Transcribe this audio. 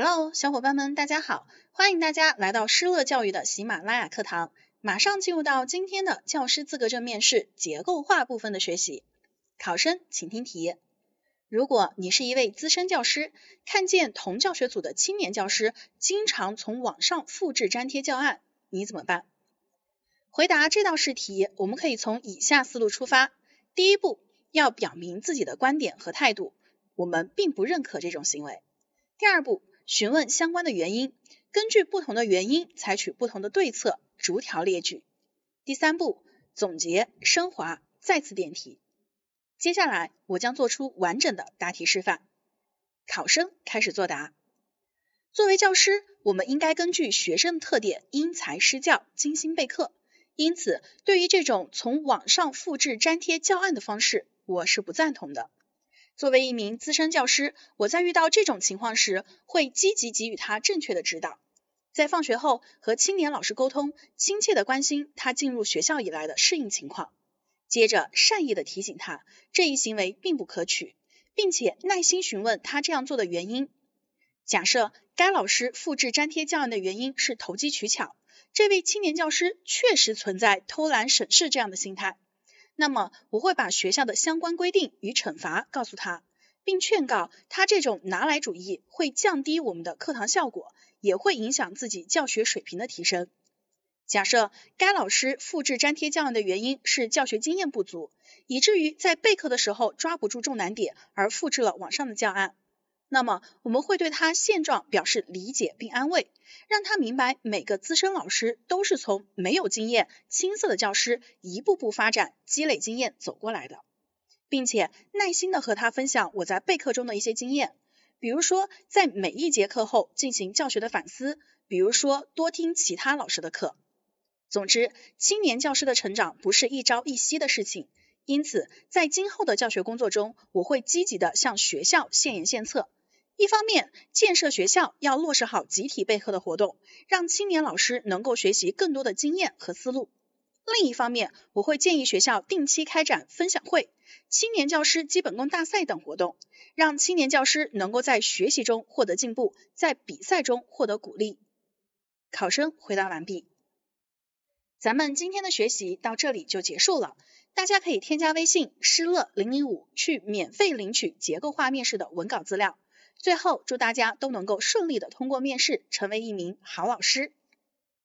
Hello，小伙伴们，大家好！欢迎大家来到施乐教育的喜马拉雅课堂，马上进入到今天的教师资格证面试结构化部分的学习。考生请听题：如果你是一位资深教师，看见同教学组的青年教师经常从网上复制粘贴教案，你怎么办？回答这道试题，我们可以从以下思路出发。第一步，要表明自己的观点和态度，我们并不认可这种行为。第二步。询问相关的原因，根据不同的原因采取不同的对策，逐条列举。第三步，总结、升华、再次点题。接下来我将做出完整的答题示范。考生开始作答。作为教师，我们应该根据学生的特点因材施教，精心备课。因此，对于这种从网上复制粘贴教案的方式，我是不赞同的。作为一名资深教师，我在遇到这种情况时，会积极给予他正确的指导。在放学后和青年老师沟通，亲切的关心他进入学校以来的适应情况，接着善意的提醒他这一行为并不可取，并且耐心询问他这样做的原因。假设该老师复制粘贴教案的原因是投机取巧，这位青年教师确实存在偷懒省事这样的心态。那么我会把学校的相关规定与惩罚告诉他，并劝告他这种拿来主义会降低我们的课堂效果，也会影响自己教学水平的提升。假设该老师复制粘贴教案的原因是教学经验不足，以至于在备课的时候抓不住重难点而复制了网上的教案。那么我们会对他现状表示理解并安慰，让他明白每个资深老师都是从没有经验、青涩的教师一步步发展、积累经验走过来的，并且耐心的和他分享我在备课中的一些经验，比如说在每一节课后进行教学的反思，比如说多听其他老师的课。总之，青年教师的成长不是一朝一夕的事情，因此在今后的教学工作中，我会积极的向学校献言献策。一方面，建设学校要落实好集体备课的活动，让青年老师能够学习更多的经验和思路；另一方面，我会建议学校定期开展分享会、青年教师基本功大赛等活动，让青年教师能够在学习中获得进步，在比赛中获得鼓励。考生回答完毕。咱们今天的学习到这里就结束了，大家可以添加微信施乐零零五去免费领取结构化面试的文稿资料。最后，祝大家都能够顺利的通过面试，成为一名好老师。